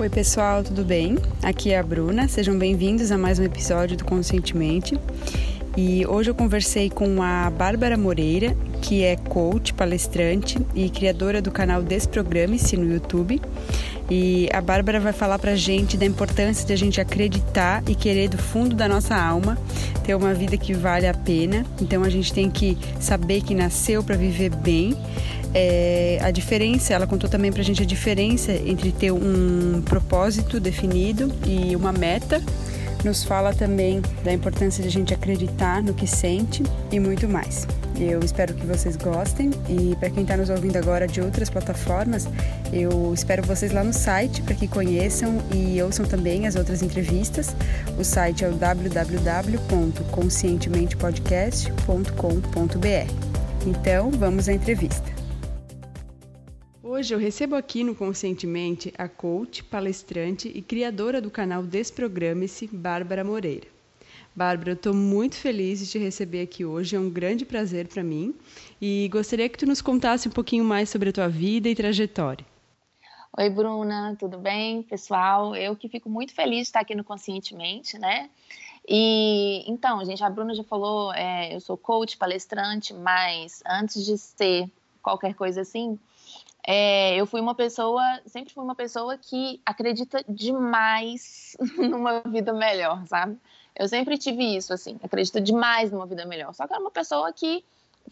Oi, pessoal, tudo bem? Aqui é a Bruna. Sejam bem-vindos a mais um episódio do Conscientemente. E hoje eu conversei com a Bárbara Moreira, que é coach, palestrante e criadora do canal Desprograme-se no YouTube. E a Bárbara vai falar pra gente da importância de a gente acreditar e querer do fundo da nossa alma ter uma vida que vale a pena. Então a gente tem que saber que nasceu para viver bem é, a diferença, ela contou também pra gente a diferença entre ter um propósito definido e uma meta. Nos fala também da importância de a gente acreditar no que sente e muito mais. Eu espero que vocês gostem e para quem está nos ouvindo agora de outras plataformas, eu espero vocês lá no site para que conheçam e ouçam também as outras entrevistas. O site é o www.conscientementepodcast.com.br. Então, vamos à entrevista. Hoje eu recebo aqui no Conscientemente a coach, palestrante e criadora do canal Desprograme-se, Bárbara Moreira. Bárbara, eu estou muito feliz de te receber aqui hoje, é um grande prazer para mim e gostaria que tu nos contasse um pouquinho mais sobre a tua vida e trajetória. Oi, Bruna, tudo bem, pessoal? Eu que fico muito feliz de estar aqui no Conscientemente, né? E então, gente, a Bruna já falou, é, eu sou coach, palestrante, mas antes de ser qualquer coisa assim, é, eu fui uma pessoa, sempre fui uma pessoa que acredita demais numa vida melhor, sabe? Eu sempre tive isso, assim, acredito demais numa vida melhor. Só que era uma pessoa que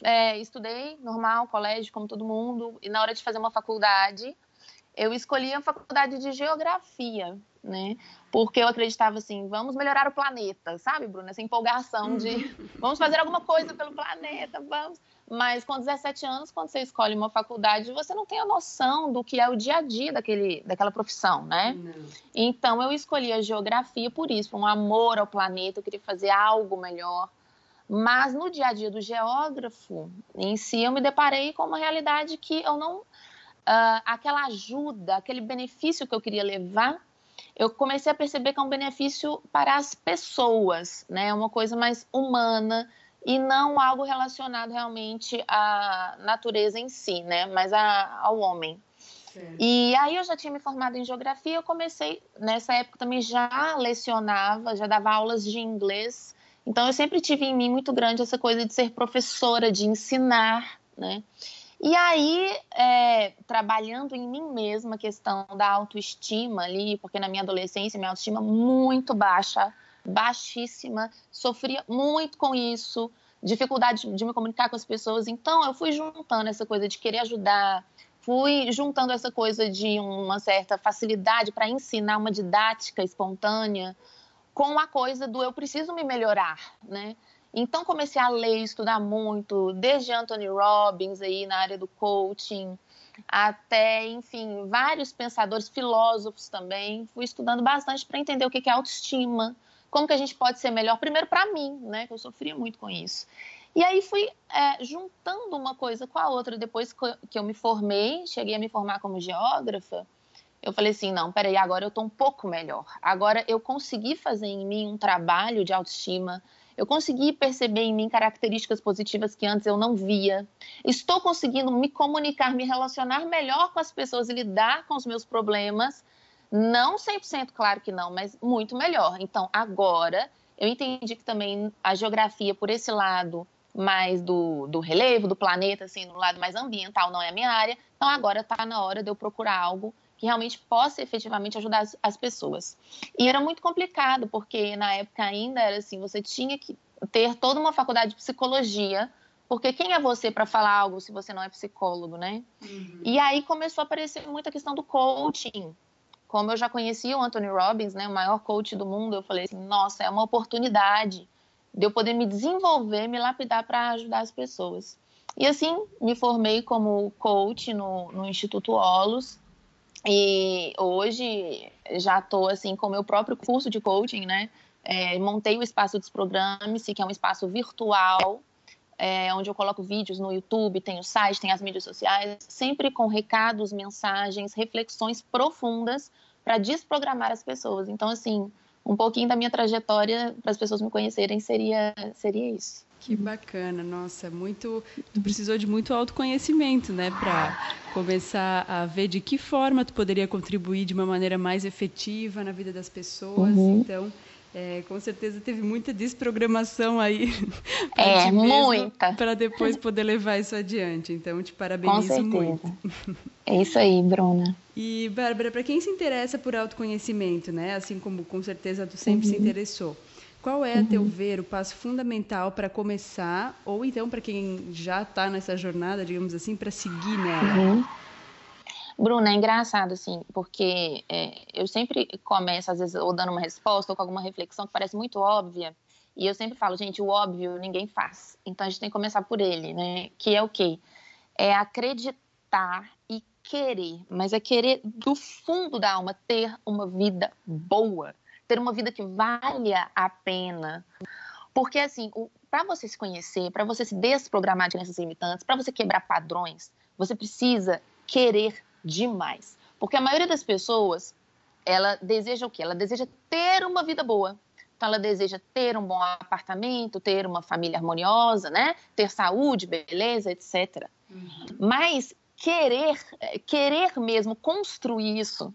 é, estudei normal, colégio, como todo mundo, e na hora de fazer uma faculdade, eu escolhi a faculdade de geografia, né? Porque eu acreditava assim, vamos melhorar o planeta, sabe, Bruna? Essa empolgação de uhum. vamos fazer alguma coisa pelo planeta, vamos. Mas com 17 anos, quando você escolhe uma faculdade, você não tem a noção do que é o dia a dia daquele, daquela profissão, né? Não. Então eu escolhi a geografia por isso, por um amor ao planeta, eu queria fazer algo melhor. Mas no dia a dia do geógrafo, em si, eu me deparei com uma realidade que eu não. Uh, aquela ajuda, aquele benefício que eu queria levar, eu comecei a perceber que é um benefício para as pessoas, né? É uma coisa mais humana, e não algo relacionado realmente à natureza em si, né? Mas a, ao homem. Certo. E aí eu já tinha me formado em geografia, eu comecei, nessa época também já lecionava, já dava aulas de inglês. Então eu sempre tive em mim muito grande essa coisa de ser professora, de ensinar, né? E aí, é, trabalhando em mim mesma, a questão da autoestima ali, porque na minha adolescência, minha autoestima muito baixa, baixíssima, sofria muito com isso, dificuldade de me comunicar com as pessoas. Então, eu fui juntando essa coisa de querer ajudar, fui juntando essa coisa de uma certa facilidade para ensinar uma didática espontânea com a coisa do eu preciso me melhorar, né? Então comecei a ler, estudar muito, desde Anthony Robbins aí na área do coaching, até, enfim, vários pensadores, filósofos também. Fui estudando bastante para entender o que é autoestima, como que a gente pode ser melhor, primeiro para mim, né, que eu sofria muito com isso. E aí fui é, juntando uma coisa com a outra. Depois que eu me formei, cheguei a me formar como geógrafa, eu falei assim, não, peraí, agora eu estou um pouco melhor. Agora eu consegui fazer em mim um trabalho de autoestima, eu consegui perceber em mim características positivas que antes eu não via. Estou conseguindo me comunicar, me relacionar melhor com as pessoas e lidar com os meus problemas não 100% claro que não, mas muito melhor. Então, agora, eu entendi que também a geografia, por esse lado mais do, do relevo, do planeta, assim, no lado mais ambiental, não é a minha área. Então, agora está na hora de eu procurar algo que realmente possa efetivamente ajudar as, as, pessoas. E era muito complicado, porque na época ainda era assim, você tinha que ter toda uma faculdade de psicologia, porque quem é você para falar algo se você não é psicólogo, né? Uhum. E aí começou a aparecer muita questão do coaching, como eu já conhecia o Anthony Robbins, né, o maior coach do mundo, eu falei assim, nossa, é uma oportunidade de eu poder me desenvolver, me lapidar para ajudar as pessoas. E assim, me formei como coach no, no Instituto Olos, e hoje já estou assim com o meu próprio curso de coaching, né? É, montei o espaço dos programas, que é um espaço virtual, é, onde eu coloco vídeos no YouTube, tem o site, tem as mídias sociais, sempre com recados, mensagens, reflexões profundas para desprogramar as pessoas. Então, assim, um pouquinho da minha trajetória para as pessoas me conhecerem seria, seria isso. Que bacana, nossa, muito. Tu precisou de muito autoconhecimento, né, para começar a ver de que forma tu poderia contribuir de uma maneira mais efetiva na vida das pessoas. Uhum. Então, é, com certeza teve muita desprogramação aí. É, muita. Para depois poder levar isso adiante. Então, te parabenizo com muito. É isso aí, Bruna. E, Bárbara, para quem se interessa por autoconhecimento, né? Assim como com certeza tu sempre uhum. se interessou. Qual é, a teu uhum. ver, o passo fundamental para começar, ou então para quem já está nessa jornada, digamos assim, para seguir nela? Uhum. Bruna, é engraçado, assim, porque é, eu sempre começo, às vezes, ou dando uma resposta ou com alguma reflexão que parece muito óbvia, e eu sempre falo, gente, o óbvio ninguém faz. Então a gente tem que começar por ele, né? Que é o quê? É acreditar e querer, mas é querer do fundo da alma ter uma vida boa, ter uma vida que valha a pena. Porque, assim, para você se conhecer, para você se desprogramar de crenças limitantes, para você quebrar padrões, você precisa querer demais. Porque a maioria das pessoas, ela deseja o quê? Ela deseja ter uma vida boa. Então, ela deseja ter um bom apartamento, ter uma família harmoniosa, né? Ter saúde, beleza, etc. Uhum. Mas querer, querer mesmo construir isso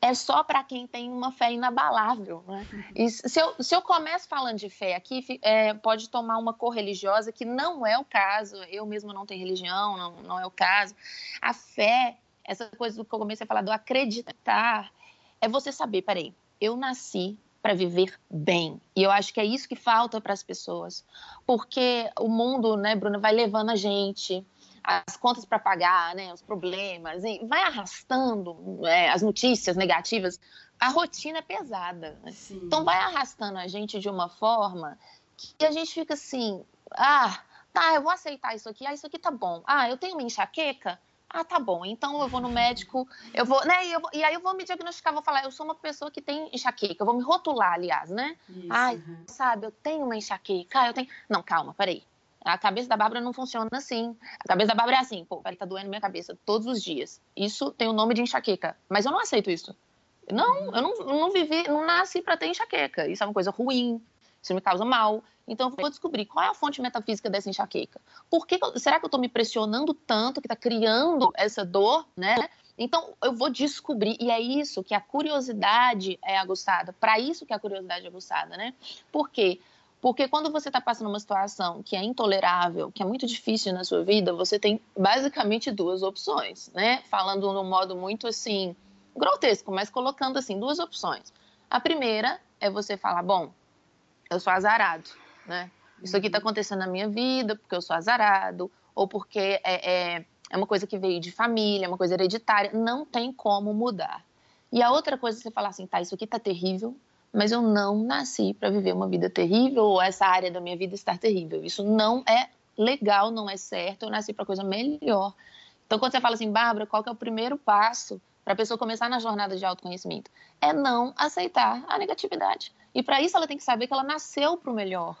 é só para quem tem uma fé inabalável. Né? E se eu, se eu começo falando de fé aqui, é, pode tomar uma cor religiosa, que não é o caso, eu mesmo não tenho religião, não, não é o caso. A fé essa coisa do que eu comecei a falar do acreditar, é você saber, peraí, eu nasci para viver bem. E eu acho que é isso que falta para as pessoas. Porque o mundo, né, Bruna, vai levando a gente as contas para pagar, né, os problemas, e vai arrastando é, as notícias negativas. A rotina é pesada. Né? Então vai arrastando a gente de uma forma que a gente fica assim, ah, tá, eu vou aceitar isso aqui, ah, isso aqui tá bom. Ah, eu tenho uma enxaqueca, ah, tá bom. Então eu vou no médico, eu vou, né? E, eu, e, aí eu vou me diagnosticar, vou falar, eu sou uma pessoa que tem enxaqueca, eu vou me rotular, aliás, né? Isso, Ai, uhum. sabe, eu tenho uma enxaqueca, ah, eu tenho. Não, calma, peraí. A cabeça da Bárbara não funciona assim. A cabeça da Bárbara é assim, pô, peraí, tá doendo minha cabeça todos os dias. Isso tem o nome de enxaqueca. Mas eu não aceito isso. Não, eu não, não vivi, não nasci para ter enxaqueca. Isso é uma coisa ruim, isso me causa mal. Então, eu vou descobrir qual é a fonte metafísica dessa enxaqueca. Por que, será que eu estou me pressionando tanto que está criando essa dor, né? Então, eu vou descobrir, e é isso que a curiosidade é aguçada, para isso que a curiosidade é aguçada, né? Por quê? Porque quando você está passando uma situação que é intolerável, que é muito difícil na sua vida, você tem basicamente duas opções, né? Falando de um modo muito assim, grotesco, mas colocando assim, duas opções. A primeira é você falar, bom, eu sou azarado, né? Isso aqui está acontecendo na minha vida porque eu sou azarado, ou porque é, é, é uma coisa que veio de família, é uma coisa hereditária, não tem como mudar. E a outra coisa é você falar assim, tá, isso aqui tá terrível, mas eu não nasci para viver uma vida terrível ou essa área da minha vida estar terrível. Isso não é legal, não é certo, eu nasci para coisa melhor. Então, quando você fala assim, Bárbara, qual que é o primeiro passo para a pessoa começar na jornada de autoconhecimento? É não aceitar a negatividade. E para isso ela tem que saber que ela nasceu para o melhor.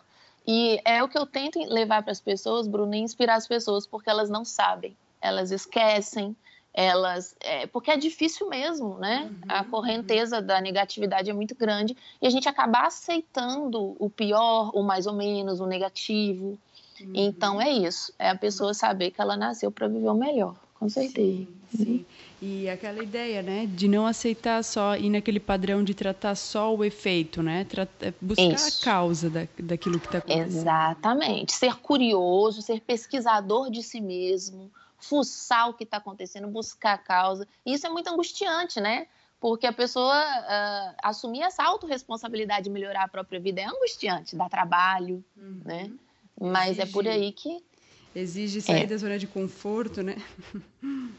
E é o que eu tento levar para as pessoas, Bruno, e inspirar as pessoas, porque elas não sabem, elas esquecem, elas. É, porque é difícil mesmo, né? Uhum, a correnteza uhum. da negatividade é muito grande e a gente acaba aceitando o pior, o mais ou menos, o negativo. Uhum. Então é isso, é a pessoa saber que ela nasceu para viver o melhor, com certeza. Sim, sim. E aquela ideia, né, de não aceitar só ir naquele padrão de tratar só o efeito, né, é buscar Isso. a causa da, daquilo que está acontecendo. Exatamente. Ser curioso, ser pesquisador de si mesmo, fuçar o que está acontecendo, buscar a causa. E isso é muito angustiante, né? Porque a pessoa uh, assumir essa autorresponsabilidade de melhorar a própria vida é angustiante, dá trabalho, uhum. né? Mas exige, é por aí que. Exige sair é. da zona de conforto, né?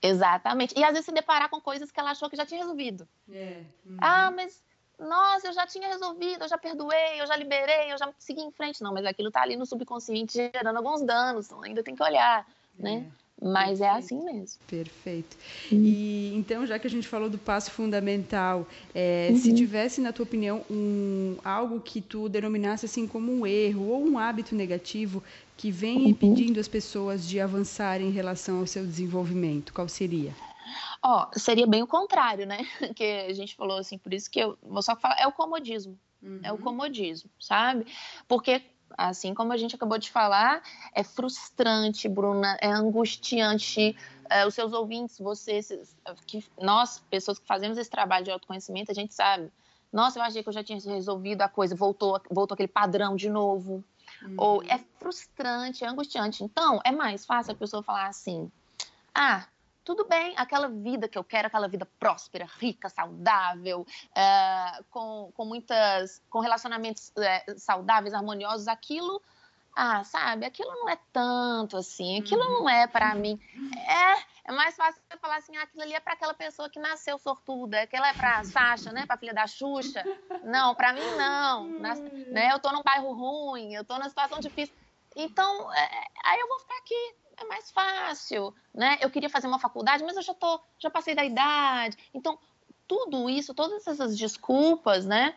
Exatamente. E às vezes se deparar com coisas que ela achou que já tinha resolvido. É. Uhum. Ah, mas nossa, eu já tinha resolvido, eu já perdoei, eu já liberei, eu já segui em frente. Não, mas aquilo tá ali no subconsciente gerando alguns danos, então ainda tem que olhar, né? É. Mas Perfeito. é assim mesmo. Perfeito. Uhum. E então, já que a gente falou do passo fundamental, é, uhum. se tivesse, na tua opinião, um, algo que tu denominasse assim como um erro ou um hábito negativo que vem uhum. impedindo as pessoas de avançarem em relação ao seu desenvolvimento, qual seria? Ó, oh, seria bem o contrário, né? Que a gente falou assim, por isso que eu vou só falar, é o comodismo. É o uhum. comodismo, sabe? Porque Assim como a gente acabou de falar, é frustrante, Bruna, é angustiante. É, os seus ouvintes, vocês, que, nós, pessoas que fazemos esse trabalho de autoconhecimento, a gente sabe. Nossa, eu achei que eu já tinha resolvido a coisa, voltou, voltou aquele padrão de novo. Uhum. Ou é frustrante, é angustiante. Então, é mais fácil a pessoa falar assim: ah, tudo bem, aquela vida que eu quero, aquela vida próspera, rica, saudável, é, com, com muitas, com relacionamentos é, saudáveis, harmoniosos, aquilo, ah, sabe, aquilo não é tanto assim, aquilo uhum. não é para mim. É, é mais fácil você falar assim, ah, aquilo ali é para aquela pessoa que nasceu sortuda, aquilo é para Sasha, né, para filha da Xuxa. Não, para mim não, Nas, né? Eu tô num bairro ruim, eu tô numa situação difícil. Então, é, aí eu vou ficar aqui é mais fácil, né? Eu queria fazer uma faculdade, mas eu já tô, já passei da idade. Então, tudo isso, todas essas desculpas, né?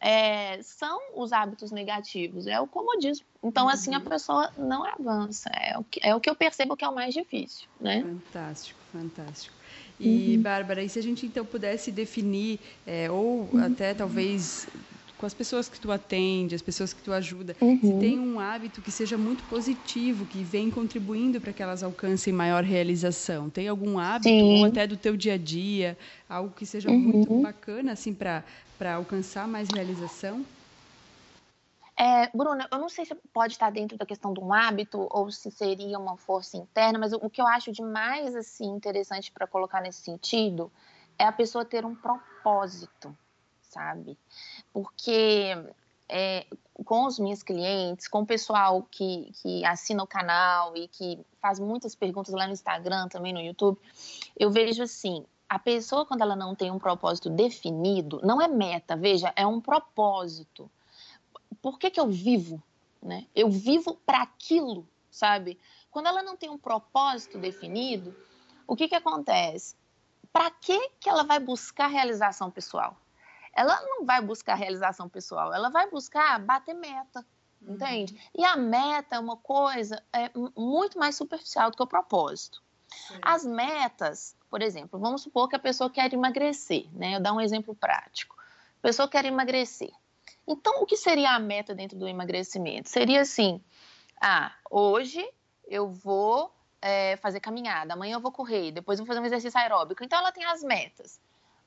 É, são os hábitos negativos, é o comodismo. Então, uhum. assim, a pessoa não avança. É o, que, é o que eu percebo que é o mais difícil, né? Fantástico, fantástico. E, uhum. Bárbara, e se a gente então pudesse definir, é, ou uhum. até talvez com as pessoas que tu atende, as pessoas que tu ajuda, uhum. se tem um hábito que seja muito positivo, que vem contribuindo para que elas alcancem maior realização. Tem algum hábito Sim. ou até do teu dia a dia, algo que seja uhum. muito bacana assim para para alcançar mais realização? É, Bruna, eu não sei se pode estar dentro da questão de um hábito ou se seria uma força interna, mas o, o que eu acho de mais assim interessante para colocar nesse sentido é a pessoa ter um propósito sabe? Porque é, com os meus clientes, com o pessoal que, que assina o canal e que faz muitas perguntas lá no Instagram, também no YouTube, eu vejo assim, a pessoa quando ela não tem um propósito definido, não é meta, veja, é um propósito. Por que que eu vivo, né? Eu vivo para aquilo, sabe? Quando ela não tem um propósito definido, o que que acontece? Para que que ela vai buscar realização pessoal? Ela não vai buscar realização pessoal, ela vai buscar bater meta, uhum. entende? E a meta é uma coisa é, muito mais superficial do que o propósito. Sim. As metas, por exemplo, vamos supor que a pessoa quer emagrecer, né? Eu dar um exemplo prático. A pessoa quer emagrecer. Então, o que seria a meta dentro do emagrecimento? Seria assim: ah, hoje eu vou é, fazer caminhada, amanhã eu vou correr, depois eu vou fazer um exercício aeróbico. Então, ela tem as metas.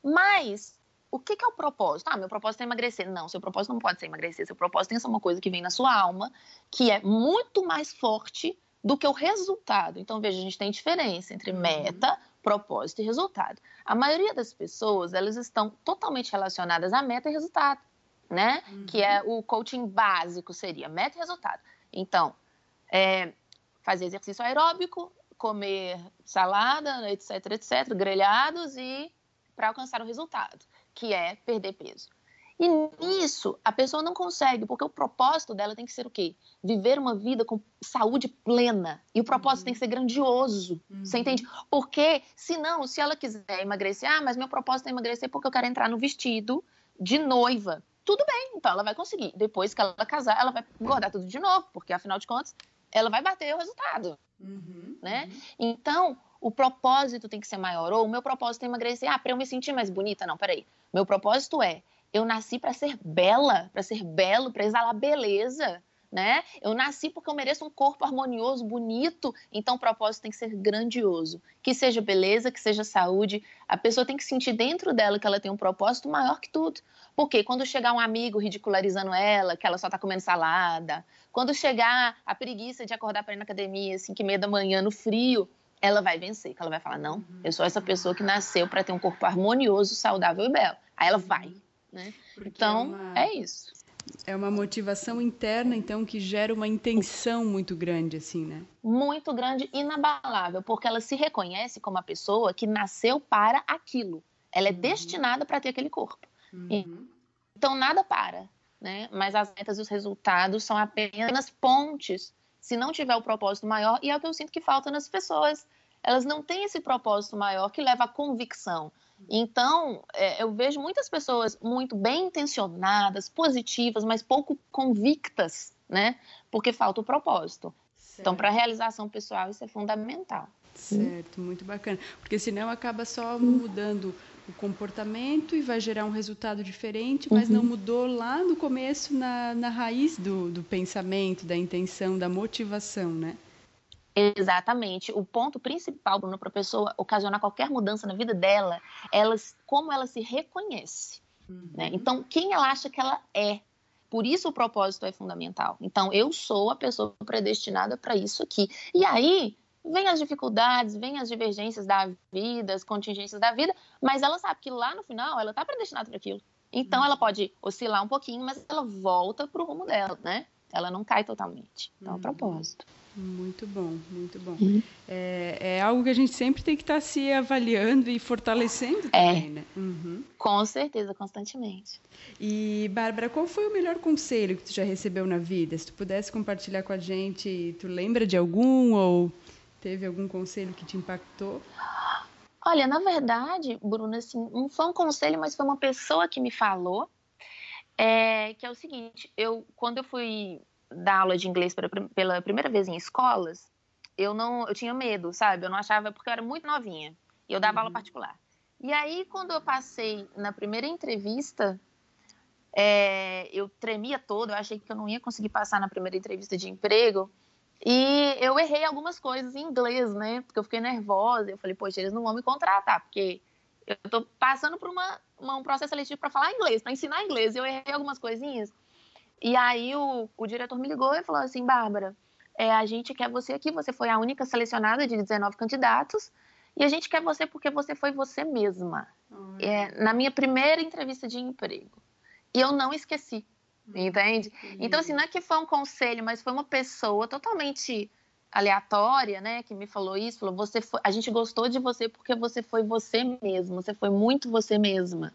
Mas o que, que, é o propósito? Ah, meu propósito é emagrecer. Não, seu propósito não pode ser emagrecer. Seu propósito tem que ser uma coisa que vem na sua alma, que é muito mais forte do que o resultado. Então, veja, a gente tem diferença entre uhum. meta, propósito e resultado. A maioria das pessoas, elas estão totalmente relacionadas a meta e resultado, né? Uhum. Que é o coaching básico, seria meta e resultado. Então, é, fazer exercício aeróbico, comer salada, etc, etc, grelhados e para alcançar o resultado que é perder peso. E nisso, a pessoa não consegue, porque o propósito dela tem que ser o quê? Viver uma vida com saúde plena. E o propósito uhum. tem que ser grandioso. Uhum. Você entende? Porque, se não, se ela quiser emagrecer, ah, mas meu propósito é emagrecer porque eu quero entrar no vestido de noiva. Tudo bem, então ela vai conseguir. Depois que ela casar, ela vai engordar tudo de novo, porque afinal de contas, ela vai bater o resultado. Uhum. Né? Uhum. Então, o propósito tem que ser maior. Ou o meu propósito é emagrecer. Ah, para eu me sentir mais bonita. Não, peraí. Meu propósito é: eu nasci para ser bela, para ser belo, para exalar beleza. Né? Eu nasci porque eu mereço um corpo harmonioso, bonito, então o propósito tem que ser grandioso. Que seja beleza, que seja saúde. A pessoa tem que sentir dentro dela que ela tem um propósito maior que tudo. Porque quando chegar um amigo ridicularizando ela, que ela só está comendo salada, quando chegar a preguiça de acordar para ir na academia, assim, que meia da manhã no frio, ela vai vencer, que ela vai falar, não, uhum. eu sou essa pessoa que nasceu para ter um corpo harmonioso, saudável e belo. Aí ela vai, né? então, é, uma... é, isso. É uma motivação interna, então, que gera uma intenção muito grande, assim, né? Muito grande, inabalável, porque ela se reconhece como a pessoa que nasceu para aquilo. Ela é uhum. destinada para ter aquele corpo. Uhum. Então, nada para, né? Mas as metas e os resultados são apenas pontes se não tiver o propósito maior, e é o que eu sinto que falta nas pessoas. Elas não têm esse propósito maior que leva à convicção. Então, é, eu vejo muitas pessoas muito bem intencionadas, positivas, mas pouco convictas, né? Porque falta o propósito. Certo. Então, para a realização pessoal, isso é fundamental. Certo, muito bacana. Porque senão acaba só mudando o comportamento e vai gerar um resultado diferente, mas uhum. não mudou lá no começo, na, na raiz do, do pensamento, da intenção, da motivação, né? Exatamente. O ponto principal, Bruno, para a pessoa ocasionar qualquer mudança na vida dela, elas, como ela se reconhece. Uhum. Né? Então, quem ela acha que ela é. Por isso o propósito é fundamental. Então, eu sou a pessoa predestinada para isso aqui. E aí, vem as dificuldades, vem as divergências da vida, as contingências da vida, mas ela sabe que lá no final ela está predestinada para aquilo. Então ela pode oscilar um pouquinho, mas ela volta para o rumo dela, né? Ela não cai totalmente. Então, é o propósito. Muito bom, muito bom. Uhum. É, é, algo que a gente sempre tem que estar tá se avaliando e fortalecendo é. também, é, né? Uhum. Com certeza, constantemente. E, Bárbara, qual foi o melhor conselho que tu já recebeu na vida? Se tu pudesse compartilhar com a gente, tu lembra de algum ou Teve algum conselho que te impactou? Olha, na verdade, Bruna, assim, não foi um conselho, mas foi uma pessoa que me falou, é, que é o seguinte, eu, quando eu fui dar aula de inglês pela, pela primeira vez em escolas, eu não, eu tinha medo, sabe? Eu não achava, porque eu era muito novinha, e eu dava uhum. aula particular. E aí, quando eu passei na primeira entrevista, é, eu tremia todo, eu achei que eu não ia conseguir passar na primeira entrevista de emprego, e eu errei algumas coisas em inglês, né? Porque eu fiquei nervosa. Eu falei, poxa, eles não vão me contratar, porque eu tô passando por uma, uma um processo seletivo para falar inglês, para ensinar inglês. E eu errei algumas coisinhas. E aí o, o diretor me ligou e falou assim, Bárbara, é, a gente quer você aqui, você foi a única selecionada de 19 candidatos, e a gente quer você porque você foi você mesma. É, na minha primeira entrevista de emprego. E eu não esqueci. Entende? Então, assim, não é que foi um conselho, mas foi uma pessoa totalmente aleatória, né, que me falou isso, falou, você foi, a gente gostou de você porque você foi você mesmo, você foi muito você mesma.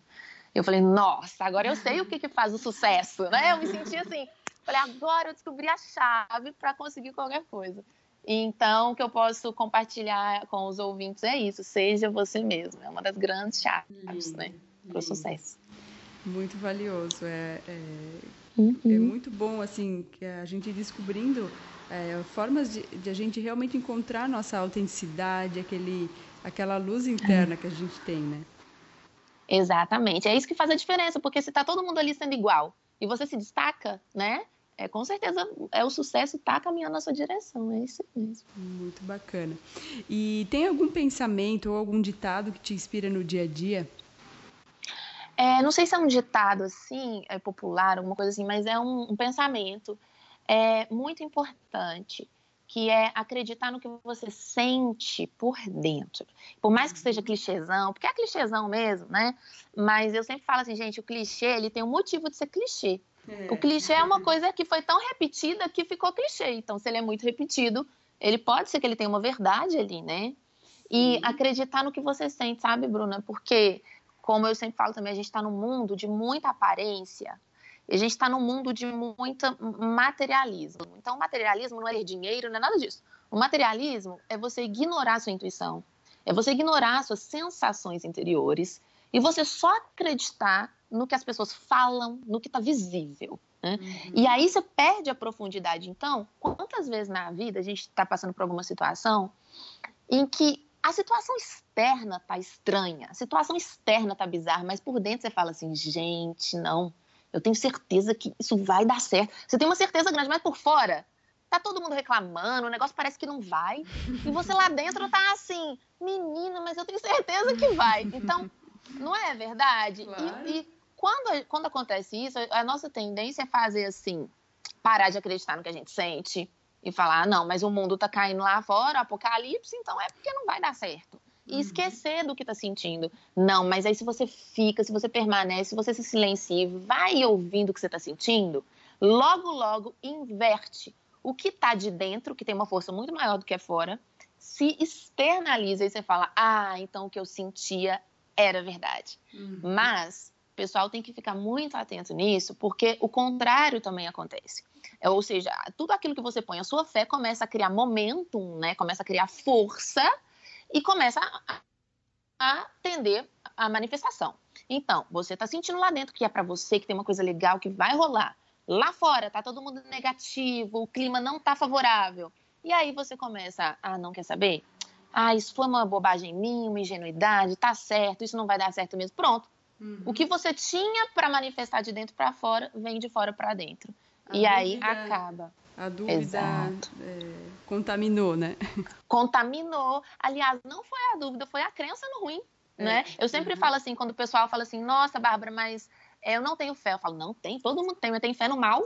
Eu falei, nossa, agora eu sei o que que faz o sucesso, né? Eu me senti assim, falei, agora eu descobri a chave para conseguir qualquer coisa. Então, o que eu posso compartilhar com os ouvintes é isso, seja você mesmo, é uma das grandes chaves, né, para o sucesso. Muito valioso, é, é, uhum. é, muito bom assim que a gente descobrindo é, formas de, de, a gente realmente encontrar a nossa autenticidade, aquele, aquela luz interna que a gente tem, né? Exatamente, é isso que faz a diferença, porque se está todo mundo ali sendo igual e você se destaca, né? É, com certeza é o sucesso está caminhando na sua direção, é isso mesmo. Muito bacana. E tem algum pensamento ou algum ditado que te inspira no dia a dia? É, não sei se é um ditado assim, é popular, alguma coisa assim, mas é um, um pensamento é, muito importante, que é acreditar no que você sente por dentro. Por mais que seja clichêzão, porque é clichêzão mesmo, né? Mas eu sempre falo assim, gente, o clichê, ele tem um motivo de ser clichê. É. O clichê é uma coisa que foi tão repetida que ficou clichê. Então, se ele é muito repetido, ele pode ser que ele tenha uma verdade ali, né? E acreditar no que você sente, sabe, Bruna? Porque como eu sempre falo também, a gente está num mundo de muita aparência, e a gente está num mundo de muito materialismo. Então, o materialismo não é dinheiro, não é nada disso. O materialismo é você ignorar a sua intuição, é você ignorar suas sensações interiores e você só acreditar no que as pessoas falam, no que está visível. Né? Uhum. E aí você perde a profundidade. Então, quantas vezes na vida a gente está passando por alguma situação em que a situação externa tá estranha, a situação externa tá bizarra, mas por dentro você fala assim, gente, não, eu tenho certeza que isso vai dar certo. Você tem uma certeza grande, mas por fora tá todo mundo reclamando, o negócio parece que não vai. E você lá dentro tá assim, menina, mas eu tenho certeza que vai. Então, não é verdade? Claro. E, e quando, quando acontece isso, a nossa tendência é fazer assim, parar de acreditar no que a gente sente, e falar, ah, não, mas o mundo tá caindo lá fora, apocalipse, então é porque não vai dar certo. E uhum. esquecer do que tá sentindo. Não, mas aí se você fica, se você permanece, se você se silencia, vai ouvindo o que você tá sentindo, logo, logo inverte. O que tá de dentro, que tem uma força muito maior do que é fora, se externaliza e você fala, ah, então o que eu sentia era verdade. Uhum. Mas o pessoal tem que ficar muito atento nisso, porque o contrário também acontece. É, ou seja, tudo aquilo que você põe a sua fé começa a criar momentum, né? Começa a criar força e começa a, a a manifestação. Então, você está sentindo lá dentro que é para você, que tem uma coisa legal que vai rolar. Lá fora tá todo mundo negativo, o clima não tá favorável. E aí você começa, ah, não quer saber? ah, isso foi uma bobagem minha, uma ingenuidade, tá certo, isso não vai dar certo mesmo. Pronto. Uhum. O que você tinha para manifestar de dentro para fora, vem de fora para dentro. A e dúvida, aí acaba. A dúvida é, contaminou, né? Contaminou. Aliás, não foi a dúvida, foi a crença no ruim. É. Né? Eu sempre uhum. falo assim, quando o pessoal fala assim, nossa, Bárbara, mas eu não tenho fé. Eu falo, não tem, todo mundo tem, mas tem fé no mal.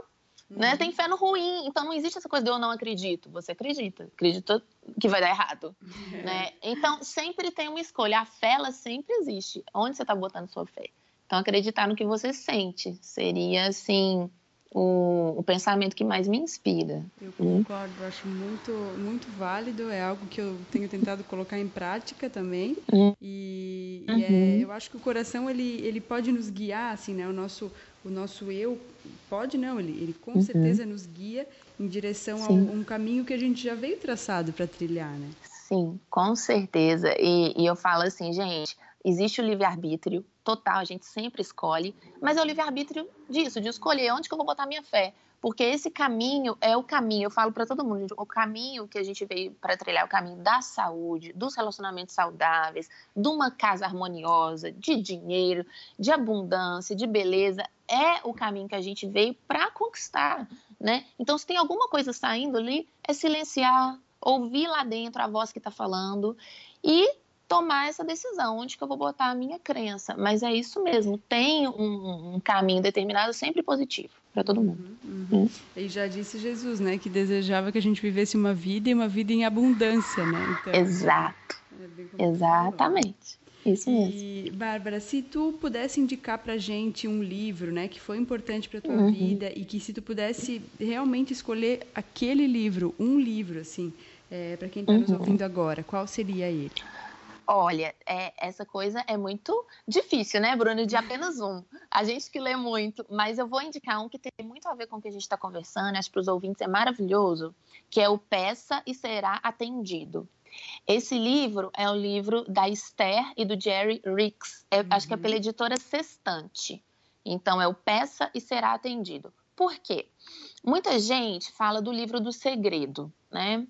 Né? Uhum. Né? Tem fé no ruim. Então não existe essa coisa de eu não acredito. Você acredita. Acredita que vai dar errado. Né? Então sempre tem uma escolha. A fé, ela sempre existe. Onde você está botando sua fé? Então acreditar no que você sente seria assim o, o, pensamento que mais me inspira. Eu concordo, hum. acho muito, muito válido, é algo que eu tenho tentado colocar em prática também. Hum. E, uhum. e é, uhum. eu acho que o coração ele, ele pode nos guiar, assim, né? O nosso, o nosso eu pode não, ele, ele com uhum. certeza nos guia em direção Sim. a um, um, caminho que a gente já veio traçado para trilhar, né? Sim, com certeza. E, e eu falo assim, gente, existe o livre-arbítrio total, a gente sempre escolhe, mas é o livre-arbítrio disso, de escolher onde que eu vou botar minha fé. Porque esse caminho é o caminho, eu falo para todo mundo, o caminho que a gente veio para trilhar, o caminho da saúde, dos relacionamentos saudáveis, de uma casa harmoniosa, de dinheiro, de abundância, de beleza, é o caminho que a gente veio para conquistar, né? Então, se tem alguma coisa saindo ali, é silenciar, ouvir lá dentro a voz que está falando e tomar essa decisão, onde que eu vou botar a minha crença. Mas é isso mesmo, tem um, um caminho determinado sempre positivo para todo mundo. Uhum, uhum. E já disse Jesus, né, que desejava que a gente vivesse uma vida e uma vida em abundância, né? Então, Exato. É Exatamente. Isso mesmo. E, Bárbara, se tu pudesse indicar pra gente um livro, né, que foi importante para tua uhum. vida e que se tu pudesse realmente escolher aquele livro, um livro, assim, é, para quem está nos uhum. ouvindo agora, qual seria ele? Olha, é, essa coisa é muito difícil, né, Bruno? De apenas um. A gente que lê muito, mas eu vou indicar um que tem muito a ver com o que a gente está conversando, acho que para os ouvintes é maravilhoso, que é o Peça e Será Atendido. Esse livro é o livro da Esther e do Jerry Ricks. É, uhum. Acho que é pela editora Sextante. Então, é o Peça e Será Atendido. Por quê? Muita gente fala do livro do segredo, né?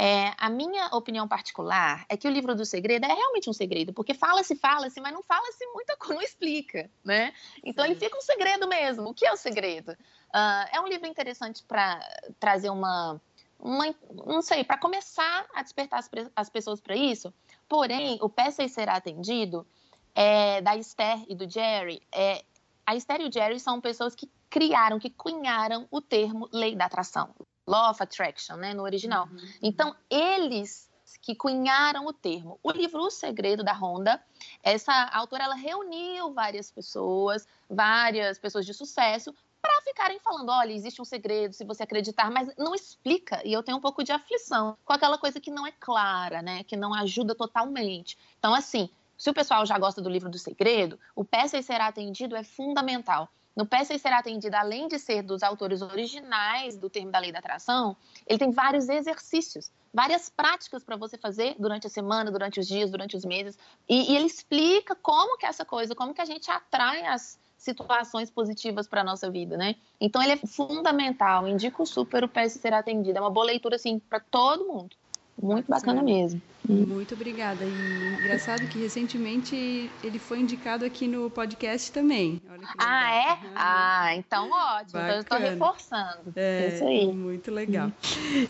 É, a minha opinião particular é que o livro do segredo é realmente um segredo, porque fala-se, fala-se, mas não fala-se muita coisa, não explica, né? Então Sim. ele fica um segredo mesmo. O que é o segredo? Uh, é um livro interessante para trazer uma, uma, não sei, para começar a despertar as, as pessoas para isso. Porém, o Peça Será Atendido, é, da Esther e do Jerry, é, a Esther e o Jerry são pessoas que criaram, que cunharam o termo lei da atração. Law of Attraction, né, no original. Uhum. Então, eles que cunharam o termo. O livro O Segredo da Honda, essa autora ela reuniu várias pessoas, várias pessoas de sucesso para ficarem falando, olha, existe um segredo, se você acreditar, mas não explica. E eu tenho um pouco de aflição com aquela coisa que não é clara, né, que não ajuda totalmente. Então, assim, se o pessoal já gosta do livro do segredo, o Peça e Será Atendido é fundamental. No Peça e Será Atendido, além de ser dos autores originais do termo da lei da atração, ele tem vários exercícios, várias práticas para você fazer durante a semana, durante os dias, durante os meses. E, e, ele explica como que essa coisa, como que a gente atrai as situações positivas para a nossa vida, né? Então ele é fundamental, indico super o e Será Atendido. É uma boa leitura, assim, para todo mundo. Muito bacana mesmo. Muito obrigada. E engraçado que recentemente ele foi indicado aqui no podcast também. ah, é? Uhum. Ah, então ótimo. Bacana. Então eu estou reforçando. É, Isso aí. Muito legal.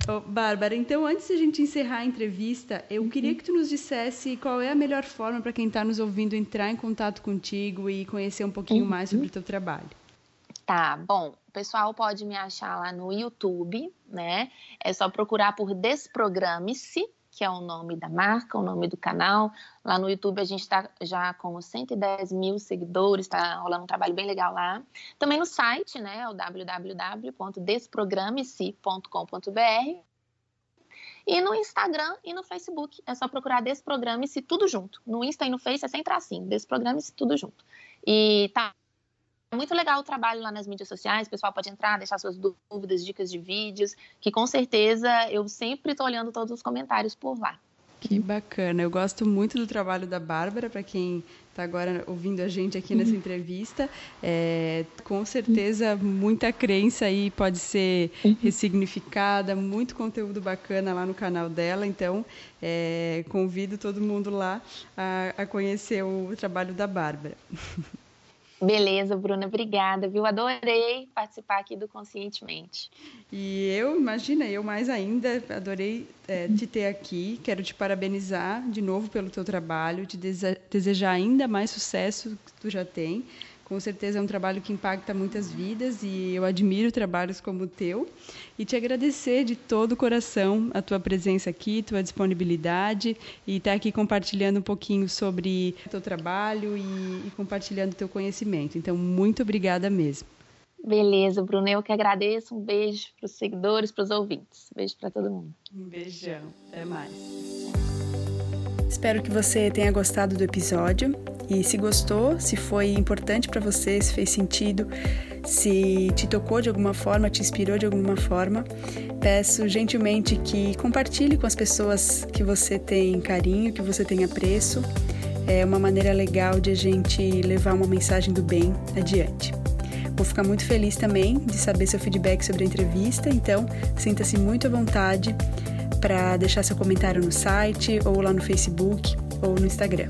oh, Bárbara, então antes de a gente encerrar a entrevista, eu uhum. queria que tu nos dissesse qual é a melhor forma para quem está nos ouvindo entrar em contato contigo e conhecer um pouquinho uhum. mais sobre o teu trabalho. Tá, bom, pessoal pode me achar lá no YouTube, né? É só procurar por Desprograme-se, que é o nome da marca, o nome do canal. Lá no YouTube a gente está já com 110 mil seguidores, está rolando um trabalho bem legal lá. Também no site, né? O www.desprograme-se.com.br. E no Instagram e no Facebook é só procurar Desprograme-se tudo junto. No Insta e no Face é sem tracinho, Desprograme-se tudo junto. E tá muito legal o trabalho lá nas mídias sociais, o pessoal pode entrar, deixar suas dúvidas, dicas de vídeos, que com certeza eu sempre estou olhando todos os comentários por lá. Que bacana. Eu gosto muito do trabalho da Bárbara, para quem está agora ouvindo a gente aqui nessa entrevista. É, com certeza, muita crença aí pode ser uhum. ressignificada, muito conteúdo bacana lá no canal dela. Então, é, convido todo mundo lá a, a conhecer o trabalho da Bárbara. Beleza, Bruna, obrigada, viu? Adorei participar aqui do Conscientemente. E eu, imagina, eu mais ainda, adorei é, te ter aqui. Quero te parabenizar de novo pelo teu trabalho, te desejar ainda mais sucesso que tu já tem. Com certeza é um trabalho que impacta muitas vidas e eu admiro trabalhos como o teu e te agradecer de todo o coração a tua presença aqui, tua disponibilidade e estar aqui compartilhando um pouquinho sobre o teu trabalho e, e compartilhando o teu conhecimento. Então, muito obrigada mesmo. Beleza, Bruno, eu que agradeço. Um beijo para os seguidores, para os ouvintes. Um beijo para todo mundo. Um beijão. Até mais. Espero que você tenha gostado do episódio e se gostou, se foi importante para você, se fez sentido, se te tocou de alguma forma, te inspirou de alguma forma, peço gentilmente que compartilhe com as pessoas que você tem carinho, que você tem apreço. É uma maneira legal de a gente levar uma mensagem do bem adiante. Vou ficar muito feliz também de saber seu feedback sobre a entrevista, então sinta-se muito à vontade para deixar seu comentário no site ou lá no Facebook ou no Instagram.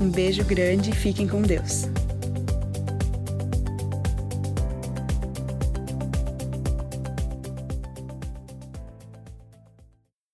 Um beijo grande e fiquem com Deus.